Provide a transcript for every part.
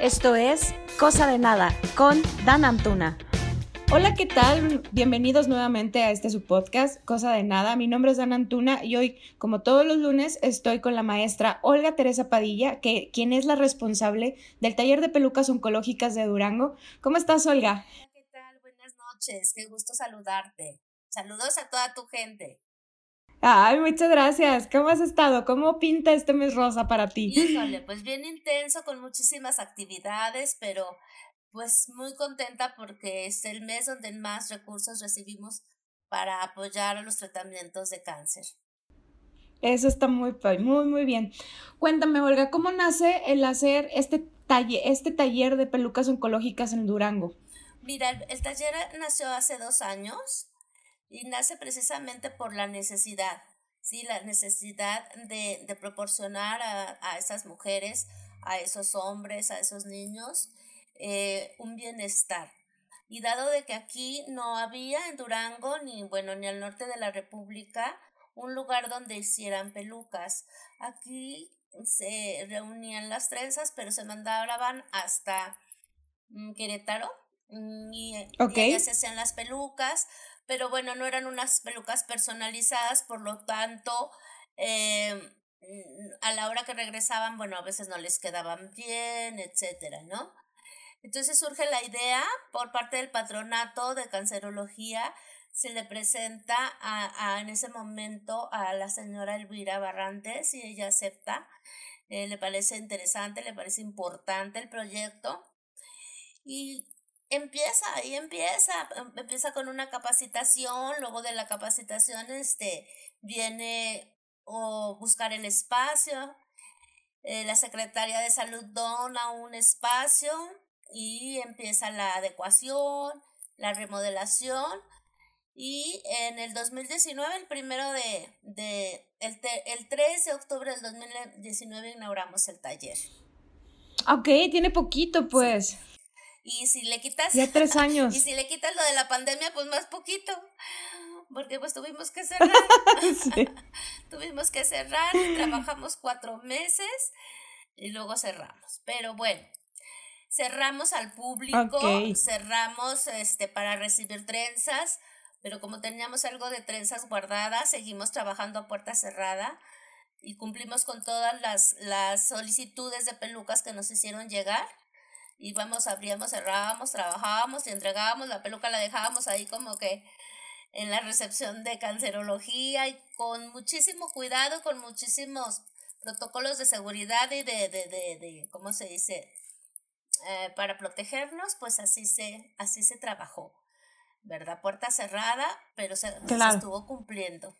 Esto es Cosa de Nada con Dan Antuna. Hola, ¿qué tal? Bienvenidos nuevamente a este su podcast, Cosa de Nada. Mi nombre es Dan Antuna y hoy, como todos los lunes, estoy con la maestra Olga Teresa Padilla, que, quien es la responsable del taller de pelucas oncológicas de Durango. ¿Cómo estás, Olga? ¿Qué tal? Buenas noches, qué gusto saludarte. Saludos a toda tu gente. Ay, muchas gracias. ¿Cómo has estado? ¿Cómo pinta este mes rosa para ti? Híjole, pues bien intenso, con muchísimas actividades, pero pues muy contenta porque es el mes donde más recursos recibimos para apoyar a los tratamientos de cáncer. Eso está muy, muy, muy bien. Cuéntame, Olga, ¿cómo nace el hacer este taller, este taller de pelucas oncológicas en Durango? Mira, el taller nació hace dos años y nace precisamente por la necesidad, ¿sí? La necesidad de, de proporcionar a, a, esas mujeres, a esos hombres, a esos niños, eh, un bienestar. Y dado de que aquí no había en Durango, ni bueno, ni al norte de la República, un lugar donde hicieran pelucas. Aquí se reunían las trenzas, pero se mandaban hasta mm, Querétaro mm, y, y se hacían las pelucas pero bueno, no eran unas pelucas personalizadas, por lo tanto, mm, a la hora que regresaban, bueno, a veces no les quedaban bien, etcétera, ¿no? Entonces surge la idea por parte del patronato de cancerología, se le presenta a, en ese momento a la señora Elvira Barrantes y ella acepta, eh, le parece interesante, le parece importante el proyecto y empieza, ahí empieza, em, empieza con una capacitación, luego de la capacitación este, viene o buscar el espacio, eh, la Secretaría de Salud dona un espacio y empieza la adecuación, la remodelación y en el 2019, el primero de, de el, el 3 de octubre del 2019 inauguramos el taller. Ok, tiene poquito pues. Y si le quitas... Ya tres años. y si le quitas lo de la pandemia, pues más poquito. Porque pues tuvimos que cerrar. tuvimos que cerrar, trabajamos cuatro meses y luego cerramos. Pero bueno, cerramos al público, cerramos este para recibir trenzas, pero como teníamos algo de trenzas guardadas, seguimos trabajando a puerta cerrada y cumplimos con todas las, las solicitudes de pelucas que nos hicieron llegar íbamos, abríamos, cerrábamos, trabajábamos y entregábamos la peluca, la dejábamos ahí como que en la recepción de cancerología y con muchísimo cuidado, con muchísimos protocolos de seguridad y de, de, de, de ¿cómo se dice? Eh, para protegernos, pues así se, así se trabajó, ¿verdad? Puerta cerrada, pero se, se estuvo cumpliendo.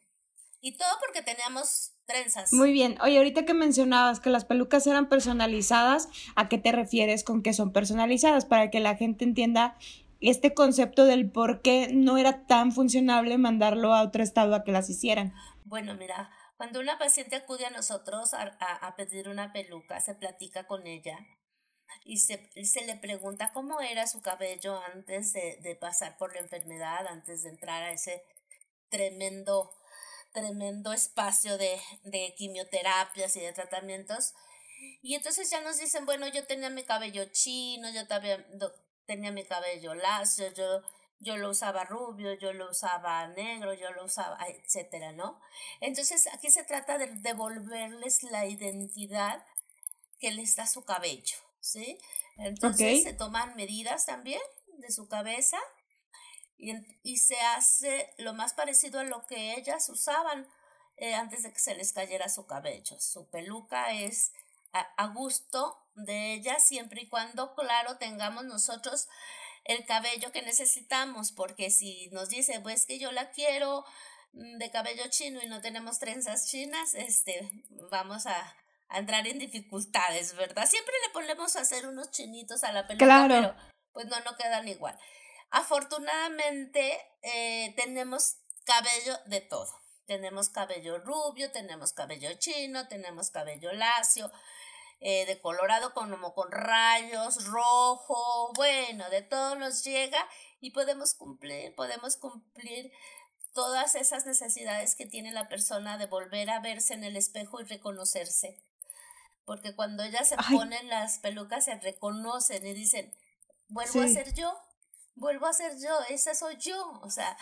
Y todo porque teníamos trenzas. Muy bien. Oye, ahorita que mencionabas que las pelucas eran personalizadas, ¿a qué te refieres con que son personalizadas? Para que la gente entienda este concepto del por qué no era tan funcionable mandarlo a otro estado a que las hicieran. Bueno, mira, cuando una paciente acude a nosotros a, a, pedir una peluca, se platica con ella y se, se, le pregunta cómo era su cabello antes de, de pasar por la enfermedad, antes de entrar a ese tremendo tremendo espacio de, de quimioterapias y de tratamientos. Y entonces ya nos dicen, bueno, yo tenía mi cabello chino, yo también tenía mi cabello lacio, yo, yo lo usaba rubio, yo lo usaba negro, yo lo usaba, etcétera, ¿no? Entonces aquí se trata de devolverles la identidad que les da su cabello, ¿sí? Entonces se toman medidas también de su cabeza y, y se hace lo más parecido a lo que ellas usaban eh, antes de que se les cayera su cabello. Su peluca es a, gusto de ellas siempre y cuando, claro, tengamos nosotros el cabello que necesitamos, porque si nos dice, pues que yo la quiero mm, de cabello chino y no tenemos trenzas chinas, este, vamos a, a entrar en dificultades, ¿verdad? Siempre le ponemos a hacer unos chinitos a la peluca, pero pues no, no quedan igual. Afortunadamente eh, tenemos cabello de todo. Tenemos cabello rubio, tenemos cabello chino, tenemos cabello lacio, eh, de colorado como con rayos, rojo, bueno, de todo nos llega y podemos cumplir, podemos cumplir todas esas necesidades que tiene la persona de volver a verse en el espejo y reconocerse. porque cuando ellas se ponen las pelucas se reconocen y dicen, vuelvo a ser yo, vuelvo a ser yo, esa soy yo, o sea,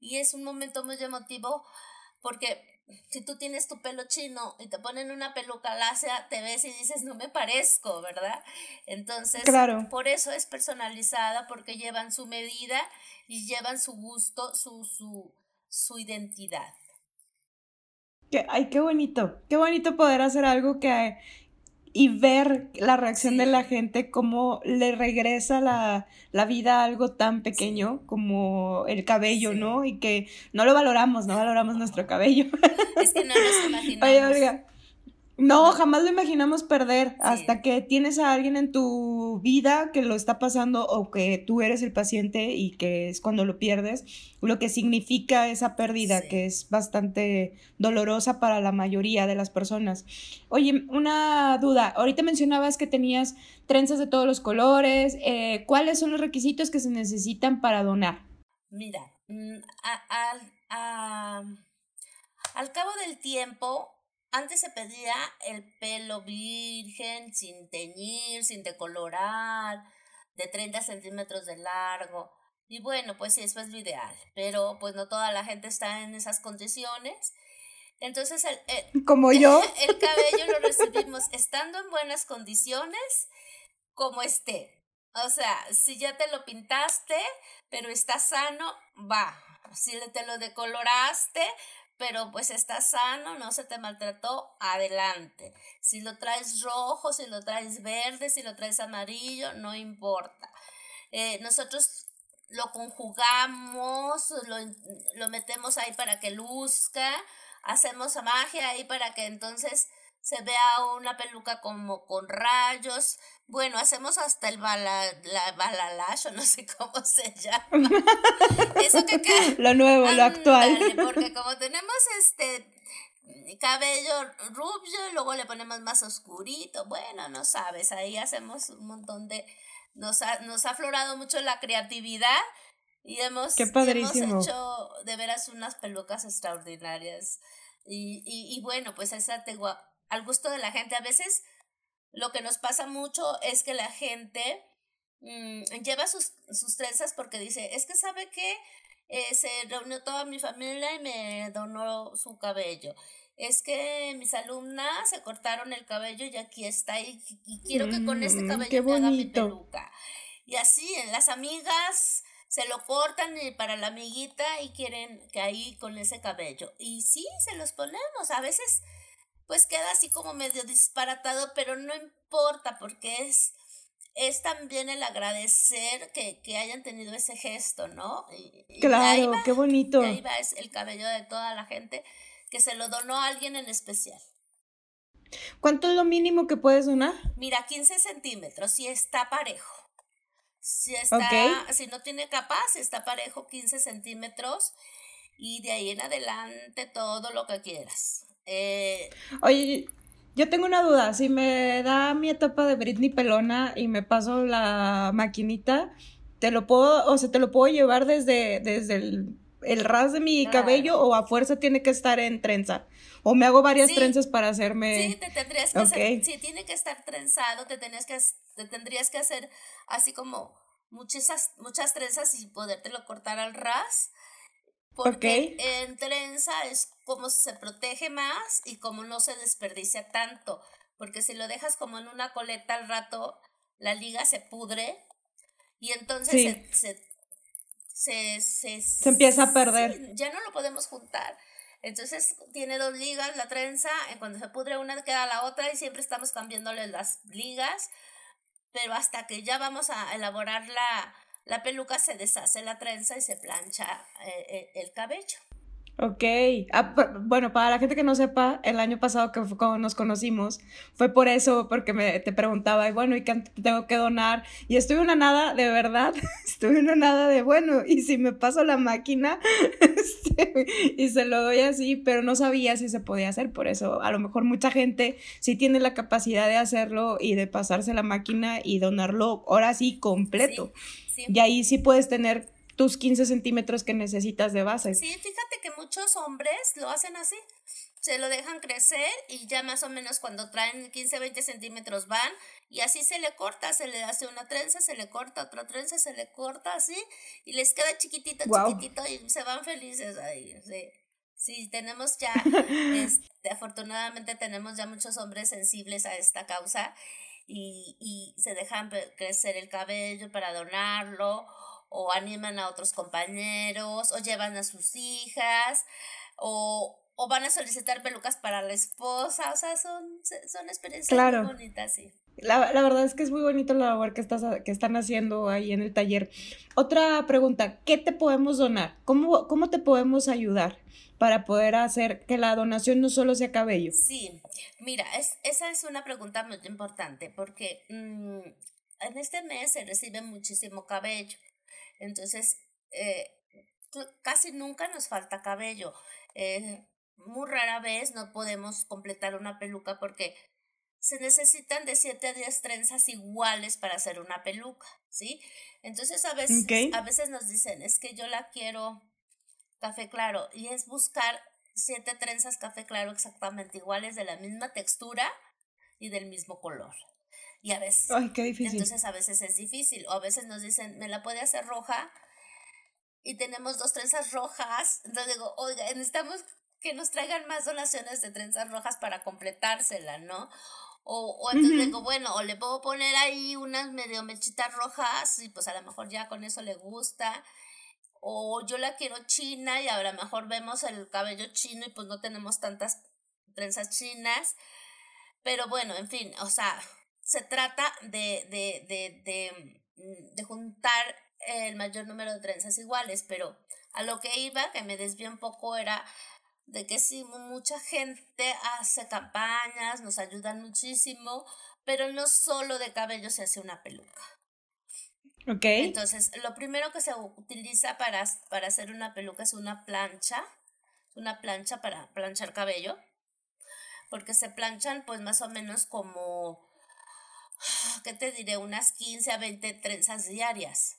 y es un momento muy emotivo porque si tú tienes tu pelo chino y te ponen una peluca lacia, te ves y dices, no me parezco, ¿verdad? Entonces, por eso es personalizada, porque llevan su medida y llevan su gusto, su, su, su identidad. ay, qué bonito, qué bonito poder hacer algo que, y ver la reacción de la gente, cómo le regresa la, vida a algo tan pequeño como el cabello, ¿no? Y que no lo valoramos, no valoramos nuestro cabello. Es que no nos imaginamos. No, jamás lo imaginamos perder hasta que tienes a alguien en tu vida que lo está pasando o que tú eres el paciente y que es cuando lo pierdes, lo que significa esa pérdida que es bastante dolorosa para la mayoría de las personas. Oye, una duda, ahorita mencionabas que tenías trenzas de todos los colores, eh, ¿cuáles son los requisitos que se necesitan para donar? Mira, mm, al cabo del tiempo antes se pedía el pelo virgen, sin teñir, sin decolorar, de 30 centímetros de largo. Y bueno, pues sí, eso es lo ideal, pero pues no toda la gente está en esas condiciones. Entonces, el, como yo, el cabello lo recibimos estando en buenas condiciones, como esté. O sea, si ya te lo pintaste, pero está sano, va. Si te lo decoloraste, pero pues estás sano, no se te maltrató, adelante. Si lo traes rojo, si lo traes verde, si lo traes amarillo, no importa. Eh, nosotros lo conjugamos, lo, lo metemos ahí para que luzca, hacemos magia ahí para que entonces se vea una peluca como con rayos. Bueno, hacemos hasta el bala, la balalash, no sé cómo se llama. Eso que Lo nuevo, lo actual. Porque como tenemos este cabello rubio y luego le ponemos más oscurito, bueno, no sabes, ahí hacemos un montón de... Nos ha, nos ha aflorado mucho la creatividad y hemos, Qué padrísimo. hecho de veras unas pelucas extraordinarias. Y, y, y bueno, pues esa tengo al gusto de la gente. A veces lo que nos pasa mucho es que la gente mm, lleva sus, sus, trenzas porque dice, es que sabe que eh, se reunió toda mi familia y me donó su cabello. Es que mis alumnas se cortaron el cabello y aquí está y, quiero que con este mm, cabello me haga mi peluca. Y así, las amigas se lo cortan para la amiguita y quieren que ahí con ese cabello. Y sí, se los ponemos. A veces pues queda así como medio disparatado, pero no importa porque es, es también el agradecer que, hayan tenido ese gesto, ¿no? claro, qué bonito. ahí va es el cabello de toda la gente que se lo donó a alguien en especial. ¿Cuánto es lo mínimo que puedes donar? Mira, 15 centímetros, si está parejo. Si, está, si no tiene capa, si está parejo, 15 centímetros. Y de ahí en adelante todo lo que quieras. Eh, Oye, yo tengo una duda. Si me da mi etapa de Britney pelona y me paso la maquinita, ¿te lo puedo, o sea, te lo puedo llevar desde, desde el, ras de mi cabello o a fuerza tiene que estar en trenza? ¿O me hago varias trenzas para hacerme...? Sí, te tendrías que hacer, sí, tiene que estar trenzado, te, que, te tendrías que hacer así como muchas, muchas trenzas y podértelo cortar al ras porque en trenza es como se protege más y como no se desperdicia tanto. Porque si lo dejas como en una coleta al rato, la liga se pudre y entonces se, se, se, empieza a perder. ya no lo podemos juntar. Entonces tiene dos ligas la trenza, cuando se pudre una queda la otra y siempre estamos cambiándole las ligas, pero hasta que ya vamos a elaborar la, la peluca se deshace la trenza y se plancha eh, eh, el cabello. Ok, ah, bueno, para la gente que no sepa, el año pasado que fue cuando nos conocimos, fue por eso, porque me, te preguntaba, y bueno, ¿y qué tengo que donar? Y estuve una nada, de verdad, estuve una nada de, bueno, y si me paso la máquina, este, y se lo doy así, pero no sabía si se podía hacer, por eso a lo mejor mucha gente sí tiene la capacidad de hacerlo y de pasarse la máquina y donarlo ahora sí completo. Y ahí sí puedes tener tus 15 centímetros que necesitas de base. Sí, fíjate que muchos hombres lo hacen así. se lo dejan crecer y ya más o menos cuando traen 15, 20 centímetros van y así se le corta, se le hace una trenza, se le corta otra trenza, se le corta así y les queda chiquitito, chiquitito y se van felices ahí. Sí, sí tenemos ya, este, afortunadamente tenemos ya muchos hombres sensibles a esta causa y, y se dejan crecer el cabello para donarlo o animan a otros compañeros o llevan a sus hijas o, o van a solicitar pelucas para la esposa, o sea, son, son experiencias muy bonitas, sí. La, la, verdad es que es muy bonito la labor que, estás, que están haciendo ahí en el taller. Otra pregunta, ¿qué te podemos donar? ¿Cómo, cómo te podemos ayudar para poder hacer que la donación no solo sea cabello? Sí, mira, es, esa es una pregunta muy importante porque mm, en este mes se recibe muchísimo cabello. Entonces, eh, casi nunca nos falta cabello. Eh, muy rara vez no podemos completar una peluca porque se necesitan de 7 a 10 trenzas iguales para hacer una peluca, ¿sí? Entonces a veces, a veces nos dicen, es que yo la quiero café claro, y es buscar siete trenzas café claro exactamente iguales de la misma textura y del mismo color. Y a veces, Ay, qué difícil. entonces a veces es difícil, o a veces nos dicen, me la puede hacer roja, y tenemos dos trenzas rojas, entonces digo, oiga, necesitamos que nos traigan más donaciones de trenzas rojas para completársela, ¿no? O, o entonces digo, bueno, o le puedo poner ahí unas medio mechitas rojas y pues a lo mejor ya con eso le gusta. O yo la quiero china y a lo mejor vemos el cabello chino y pues no tenemos tantas trenzas chinas. Pero bueno, en fin, o sea, se trata de, de, de, de, mm, de juntar el mayor número de trenzas iguales, pero a lo que iba, que me desvió un poco, era de que sí, mucha gente hace campañas, nos ayudan muchísimo, pero no solo de cabello se hace una peluca. Ok. Entonces, lo primero que se utiliza para, para hacer una peluca es una plancha, una plancha para planchar cabello, porque se planchan pues más o menos como, ¿qué te diré? Unas 15 a 20 trenzas diarias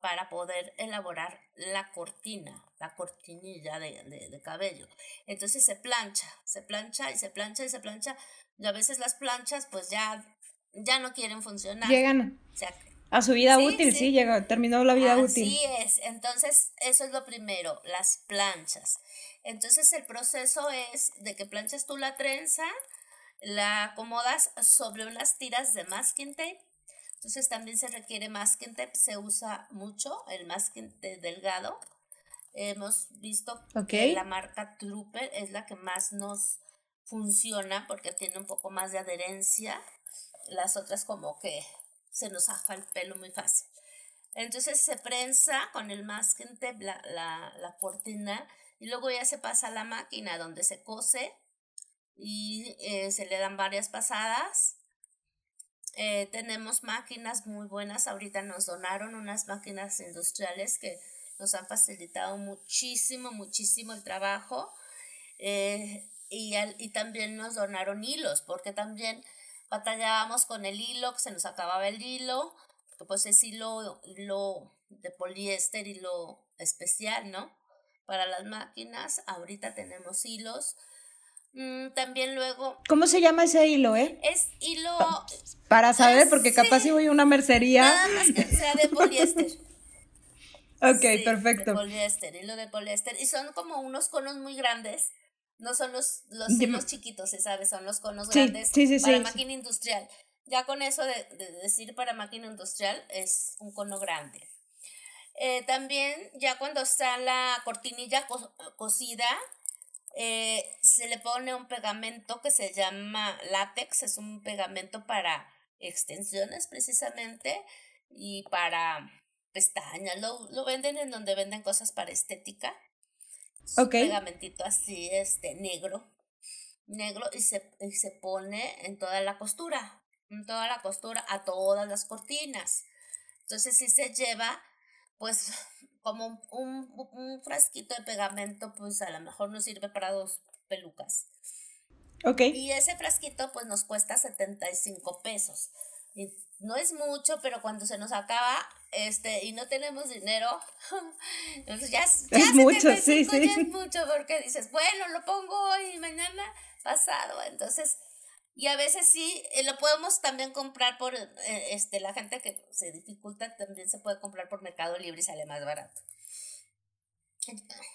para poder elaborar la cortina, la cortinilla de, cabello. Entonces se plancha, se plancha y se plancha y se plancha. Y a veces las planchas pues ya, ya no quieren funcionar. Llegan a su vida útil, sí, llega, terminó la vida útil. Así es, entonces eso es lo primero, las planchas. Entonces el proceso es de que planchas tú la trenza, la acomodas sobre unas tiras de masking tape entonces también se requiere masking tape, se usa mucho el masking tape delgado. Hemos visto que la marca Trooper es la que más nos funciona porque tiene un poco más de adherencia. Las otras como que se nos afa el pelo muy fácil. Entonces se prensa con el masking tape la, la, la cortina y luego ya se pasa a la máquina donde se cose y eh, se le dan varias pasadas eh, tenemos máquinas muy buenas. Ahorita nos donaron unas máquinas industriales que nos han facilitado muchísimo, muchísimo el trabajo. Eh, y, y también nos donaron hilos, porque también batallábamos con el hilo, que se nos acababa el hilo, pues es hilo, hilo de poliéster, hilo especial, ¿no? Para las máquinas, ahorita tenemos hilos Mm, también luego. ¿Cómo se llama ese hilo, eh? Es hilo. Para saber, porque capaz si voy a una mercería. Nada más que sea de poliéster. ok, perfecto. De poliéster, hilo de poliéster. Y son como unos conos muy grandes. No son los, los hilos chiquitos, se sabe, son los conos grandes para máquina industrial. Ya con eso de, decir para máquina industrial es un cono grande. Eh, también ya cuando está la cortinilla cocida, eh, se le pone un pegamento que se llama látex, es un pegamento para extensiones precisamente y para pestañas, lo, lo venden en donde venden cosas para estética. Un pegamentito así, este, negro, negro y se, y se pone en toda la costura, en toda la costura, a todas las cortinas. Entonces si se lleva, pues como un, un, frasquito de pegamento, pues a lo mejor nos sirve para dos pelucas. Ok. Y ese frasquito pues nos cuesta 75 pesos. Y no es mucho, pero cuando se nos acaba este y no tenemos dinero, entonces ya, ya es mucho, sí, sí. Ya es mucho porque dices, bueno, lo pongo hoy, mañana pasado, entonces y a veces sí, eh, lo podemos también comprar por, eh, este, la gente que se dificulta también se puede comprar por Mercado Libre y sale más barato.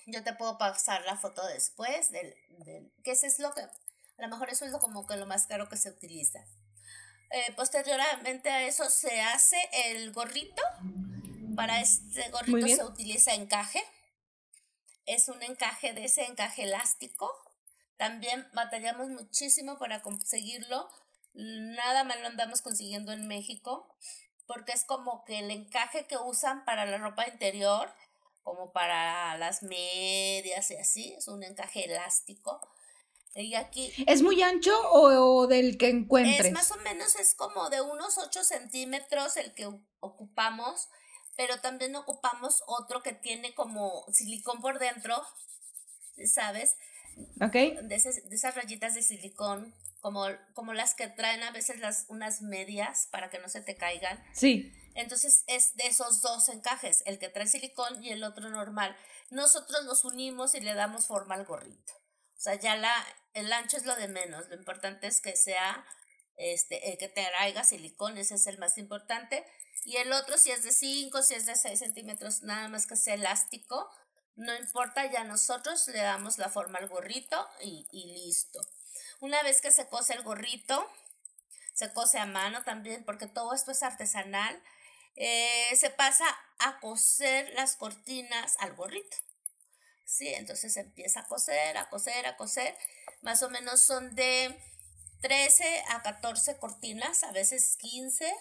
Yo te puedo pasar la foto después del, del que ese es lo que, a lo mejor eso es lo, como que lo más caro que se utiliza. Eh, posteriormente a eso se hace el gorrito. Para este gorrito se utiliza encaje. Es un encaje de ese encaje elástico también batallamos muchísimo para conseguirlo. Nada más lo andamos consiguiendo en México porque es como que el encaje que usan para la ropa interior, como para las medias y así, es un encaje elástico. Y aquí... ¿Es muy ancho o, del que encuentres? Es más o menos, es como de unos 8 centímetros el que ocupamos, pero también ocupamos otro que tiene como silicón por dentro, ¿sabes? De, esas rayitas de silicón, como, como las que traen a veces las, unas medias para que no se te caigan. Sí. Entonces es de esos dos encajes, el que trae silicón y el otro normal. Nosotros los unimos y le damos forma al gorrito. O sea, ya la, el ancho es lo de menos. Lo importante es que sea este, el que traiga silicón, ese es el más importante. Y el otro, si es de 5, si es de 6 centímetros, nada más que sea elástico, no importa, ya nosotros le damos la forma al gorrito y, listo. Una vez que se cose el gorrito, se cose a mano también, porque todo esto es artesanal, eh, se pasa a coser las cortinas al gorrito. Sí, entonces empieza a coser, a coser, a coser. Más o menos son de 13 a 14 cortinas, a veces 15.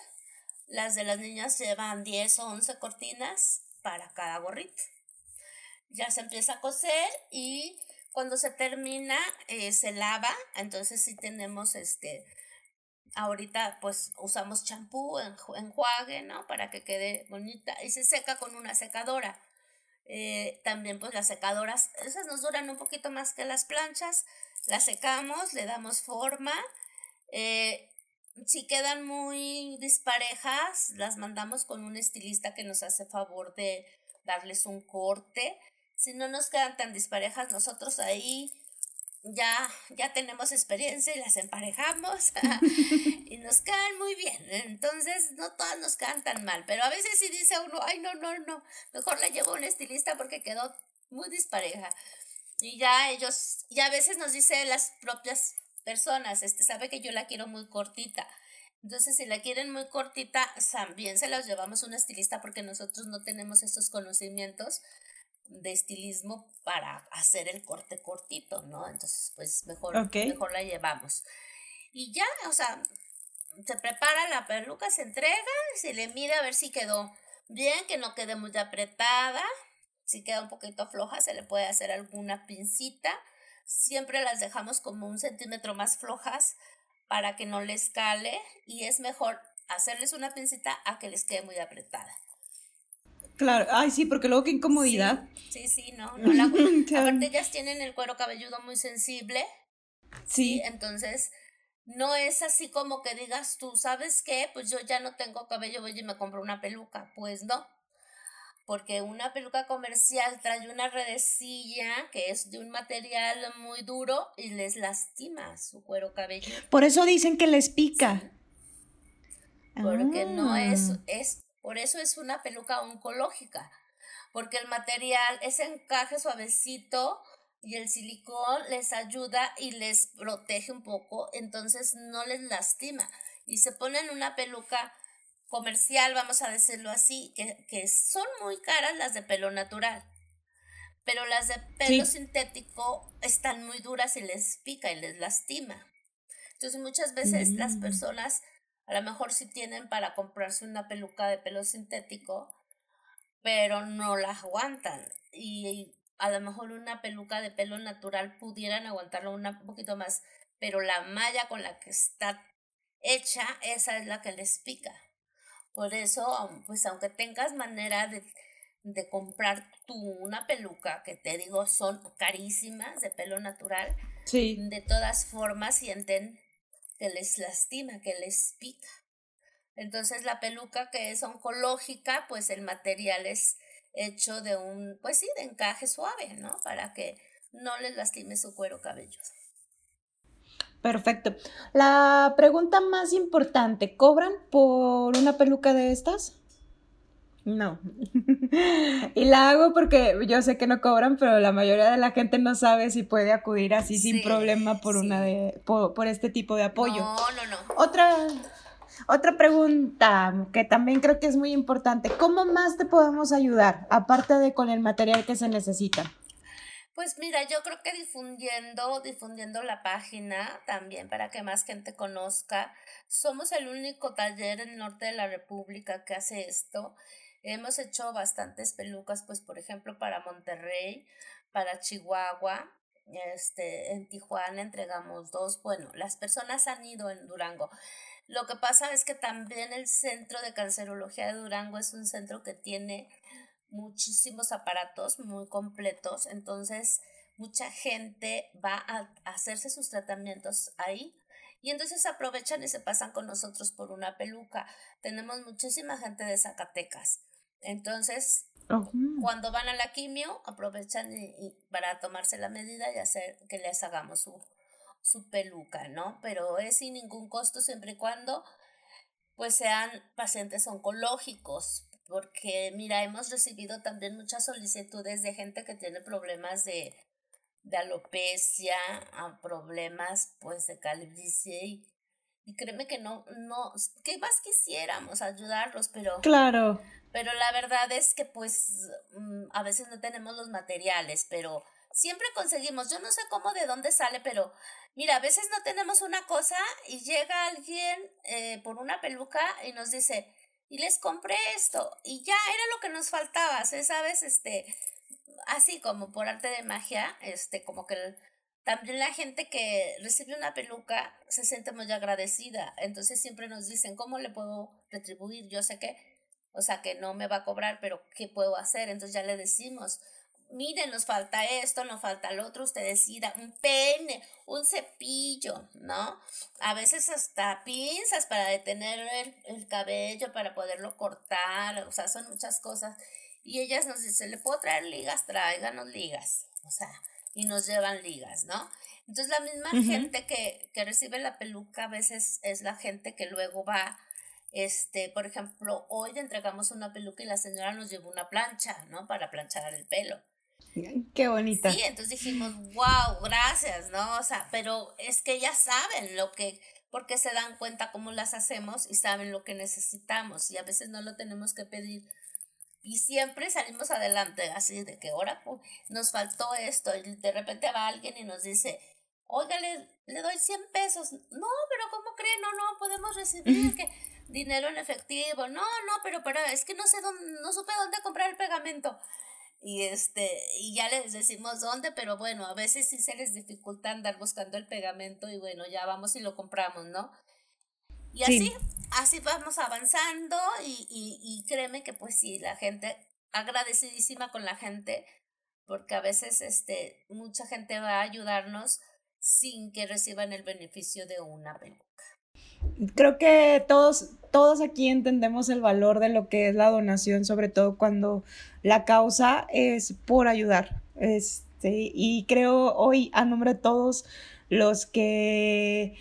Las de las niñas llevan 10 o 11 cortinas para cada gorrito ya se empieza a coser y cuando se termina eh, se lava, entonces sí tenemos este, ahorita pues usamos champú, enjuague, ¿no? Para que quede bonita y se seca con una secadora. Eh, también pues las secadoras, esas nos duran un poquito más que las planchas, las secamos, le damos forma. Eh, si quedan muy disparejas, las mandamos con un estilista que nos hace favor de darles un corte si no nos quedan tan disparejas, nosotros ahí ya, ya tenemos experiencia y las emparejamos y nos quedan muy bien. Entonces, no todas nos quedan tan mal, pero a veces si dice uno, ay, no, no, no, mejor la llevo a un estilista porque quedó muy dispareja. Y ya ellos, y a veces nos dice las propias personas, este, sabe que yo la quiero muy cortita. Entonces, si la quieren muy cortita, también se las llevamos a un estilista porque nosotros no tenemos esos conocimientos de estilismo para hacer el corte cortito, ¿no? Entonces, pues mejor, mejor la llevamos. Y ya, o sea, se prepara la peluca, se entrega, se le mira a ver si quedó bien, que no quede muy apretada. Si queda un poquito floja, se le puede hacer alguna pincita. Siempre las dejamos como un centímetro más flojas para que no les cale y es mejor hacerles una pincita a que les quede muy apretada. Claro, ay, sí, porque luego qué incomodidad. Sí, sí, no. no la, aparte, ellas tienen el cuero cabelludo muy sensible. Sí. Entonces, no es así como que digas tú, ¿sabes qué? Pues yo ya no tengo cabello, voy y me compro una peluca. Pues no. Porque una peluca comercial trae una redecilla que es de un material muy duro y les lastima su cuero cabelludo. Por eso dicen que les pica. Porque no es, ah. es por eso es una peluca oncológica, porque el material, ese encaje suavecito y el silicón les ayuda y les protege un poco, entonces no les lastima. Y se ponen una peluca comercial, vamos a decirlo así, que, son muy caras las de pelo natural. Pero las de pelo sintético están muy duras y les pica y les lastima. Entonces muchas veces las mm. personas a lo mejor sí tienen para comprarse una peluca de pelo sintético, pero no la aguantan. Y a lo mejor una peluca de pelo natural pudieran aguantarlo un poquito más, pero la malla con la que está hecha, esa es la que les pica. Por eso, pues aunque tengas manera de, de comprar tú una peluca, que te digo son carísimas de pelo natural, sí. de todas formas sienten que les lastima, que les pica. Entonces la peluca que es oncológica, pues el material es hecho de un, pues sí, de encaje suave, ¿no? Para que no les lastime su cuero cabelludo. Perfecto. La pregunta más importante, ¿cobran por una peluca de estas? No. y la hago porque yo sé que no cobran, pero la mayoría de la gente no sabe si puede acudir así sin problema por una de por, este tipo de apoyo. No, no, no. Otra otra pregunta que también creo que es muy importante, ¿cómo más te podemos ayudar aparte de con el material que se necesita? Pues mira, yo creo que difundiendo, difundiendo la página también para que más gente conozca. Somos el único taller en el norte de la República que hace esto. Hemos hecho bastantes pelucas, pues por ejemplo para Monterrey, para Chihuahua, este, en Tijuana entregamos dos. Bueno, las personas han ido en Durango. Lo que pasa es que también el Centro de Cancerología de Durango es un centro que tiene muchísimos aparatos muy completos, entonces mucha gente va a hacerse sus tratamientos ahí y entonces aprovechan y se pasan con nosotros por una peluca. Tenemos muchísima gente de Zacatecas. Entonces, cuando van a la quimio, aprovechan y, para tomarse la medida y hacer que les hagamos su, su peluca, ¿no? Pero es sin ningún costo siempre y cuando pues sean pacientes oncológicos, porque mira, hemos recibido también muchas solicitudes de gente que tiene problemas de, de alopecia, problemas pues de calvicie y, y créeme que no, no, que más quisiéramos ayudarlos, pero... Claro. Pero la verdad es que pues mm, a veces no tenemos los materiales, pero siempre conseguimos, yo no sé cómo, de dónde sale, pero mira, a veces no tenemos una cosa y llega alguien eh, por una peluca y nos dice, y les compré esto y ya era lo que nos faltaba, ¿sabes? Este, así como por arte de magia, este, como que también la gente que recibe una peluca se siente muy agradecida, entonces siempre nos dicen, ¿cómo le puedo retribuir? Yo sé que, o sea, que no me va a cobrar, pero ¿qué puedo hacer? Entonces ya le decimos, miren, nos falta esto, nos falta lo otro, usted decida, un pene, un cepillo, ¿no? A veces hasta pinzas para detener el, cabello, para poderlo cortar, o sea, son muchas cosas. Y ellas nos dicen, ¿le puedo traer ligas? Tráiganos ligas, o sea, y nos llevan ligas, ¿no? Entonces la misma gente que, que recibe la peluca a veces es la gente que luego va este, por ejemplo, hoy entregamos una peluca y la señora nos llevó una plancha, ¿no? Para planchar el pelo. Qué bonita. Sí, entonces dijimos, wow, gracias, ¿no? O sea, pero es que ya saben lo que, porque se dan cuenta cómo las hacemos y saben lo que necesitamos y a veces no lo tenemos que pedir. Y siempre salimos adelante, así de que ahora pues, nos faltó esto y de repente va alguien y nos dice, oiga, le, le doy 100 pesos. No, pero ¿cómo creen? No, no, podemos recibir que dinero en efectivo. No, no, pero, pero es que no sé dónde, no supe dónde comprar el pegamento y este y ya les decimos dónde, pero bueno, a veces sí se les dificulta andar buscando el pegamento y bueno, ya vamos y lo compramos, ¿no? Y así, así vamos avanzando y, y, y créeme que pues sí, la gente, agradecidísima con la gente, porque a veces este, mucha gente va a ayudarnos sin que reciban el beneficio de una peluca. Creo que todos, todos aquí entendemos el valor de lo que es la donación, sobre todo cuando la causa es por ayudar. Este, y creo hoy, a nombre de todos los que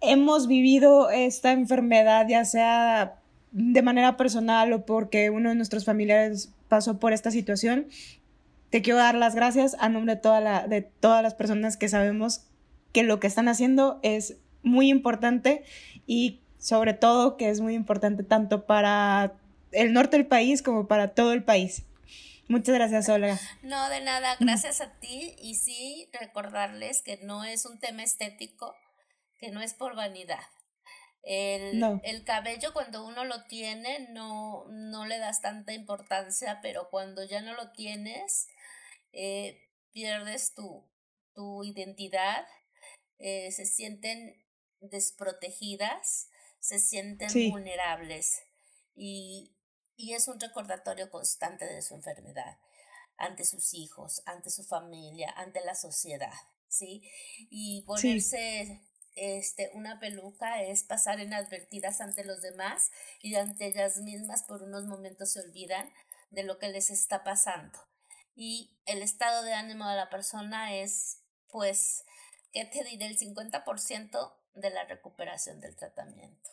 hemos vivido esta enfermedad, ya sea de manera personal o porque uno de nuestros familiares pasó por esta situación, te quiero dar las gracias a nombre de, toda la, de todas las personas que sabemos que lo que están haciendo es muy importante y sobre todo que es muy importante tanto para el norte del país como para todo el país. Muchas gracias, Olga. No, de nada, gracias a ti. Y sí, recordarles que no es un tema estético, que no es por vanidad. El, el cabello cuando uno lo tiene no, no le das tanta importancia, pero cuando ya no lo tienes, eh, pierdes tu, tu identidad, eh, se sienten desprotegidas, se sienten vulnerables y, y es un recordatorio constante de su enfermedad ante sus hijos, ante su familia, ante la sociedad, ¿sí? Y ponerse este, una peluca es pasar inadvertidas ante los demás y ante ellas mismas por unos momentos se olvidan de lo que les está pasando. Y el estado de ánimo de la persona es, pues, ¿qué te diré? El 50% de la recuperación del tratamiento.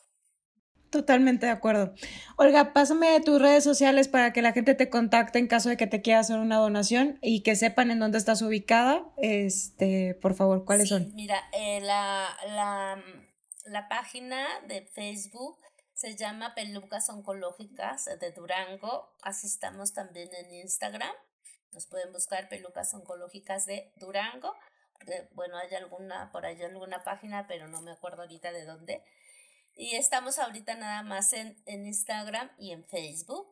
Totalmente de acuerdo. Olga, pásame tus redes sociales para que la gente te contacte en caso de que te quiera hacer una donación y que sepan en dónde estás ubicada. Este, por favor, ¿cuáles son? Mira, eh, la, la, la página de Facebook se llama Pelucas Oncológicas de Durango. Así estamos también en Instagram. Nos pueden buscar Pelucas Oncológicas de Durango. Bueno, hay alguna, por ahí alguna página, pero no me acuerdo ahorita de dónde. Y estamos ahorita nada más en, en Instagram y en Facebook.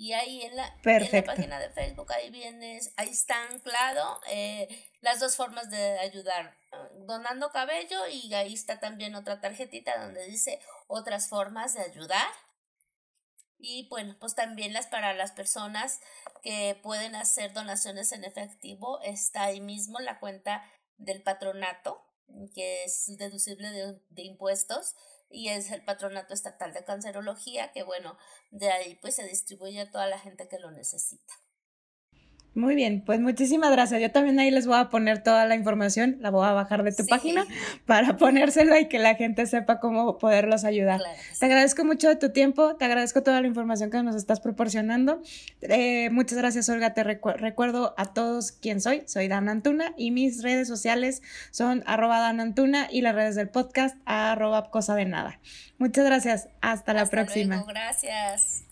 Y ahí en la, en la, página de Facebook, ahí vienes, ahí está anclado eh, las dos formas de ayudar, ah, donando cabello y ahí está también otra tarjetita donde dice otras formas de ayudar. Y bueno, pues también las para las personas que pueden hacer donaciones en efectivo, está ahí mismo la cuenta del patronato, que es deducible de, de impuestos y es el Patronato Estatal de Cancerología, que bueno, de ahí pues se distribuye a toda la gente que lo necesita. Muy bien, pues muchísimas gracias. Yo también ahí les voy a poner toda la información, la voy a bajar de tu página para ponérsela y que la gente sepa cómo poderlos ayudar. Te agradezco mucho de tu tiempo, te agradezco toda la información que nos estás proporcionando. Eh, muchas gracias, Olga. Te recuerdo a todos quién soy. Soy Dan Antuna y mis redes sociales son arroba Dan Antuna y las redes del podcast arroba cosa de nada. Muchas gracias. Hasta la próxima. Gracias.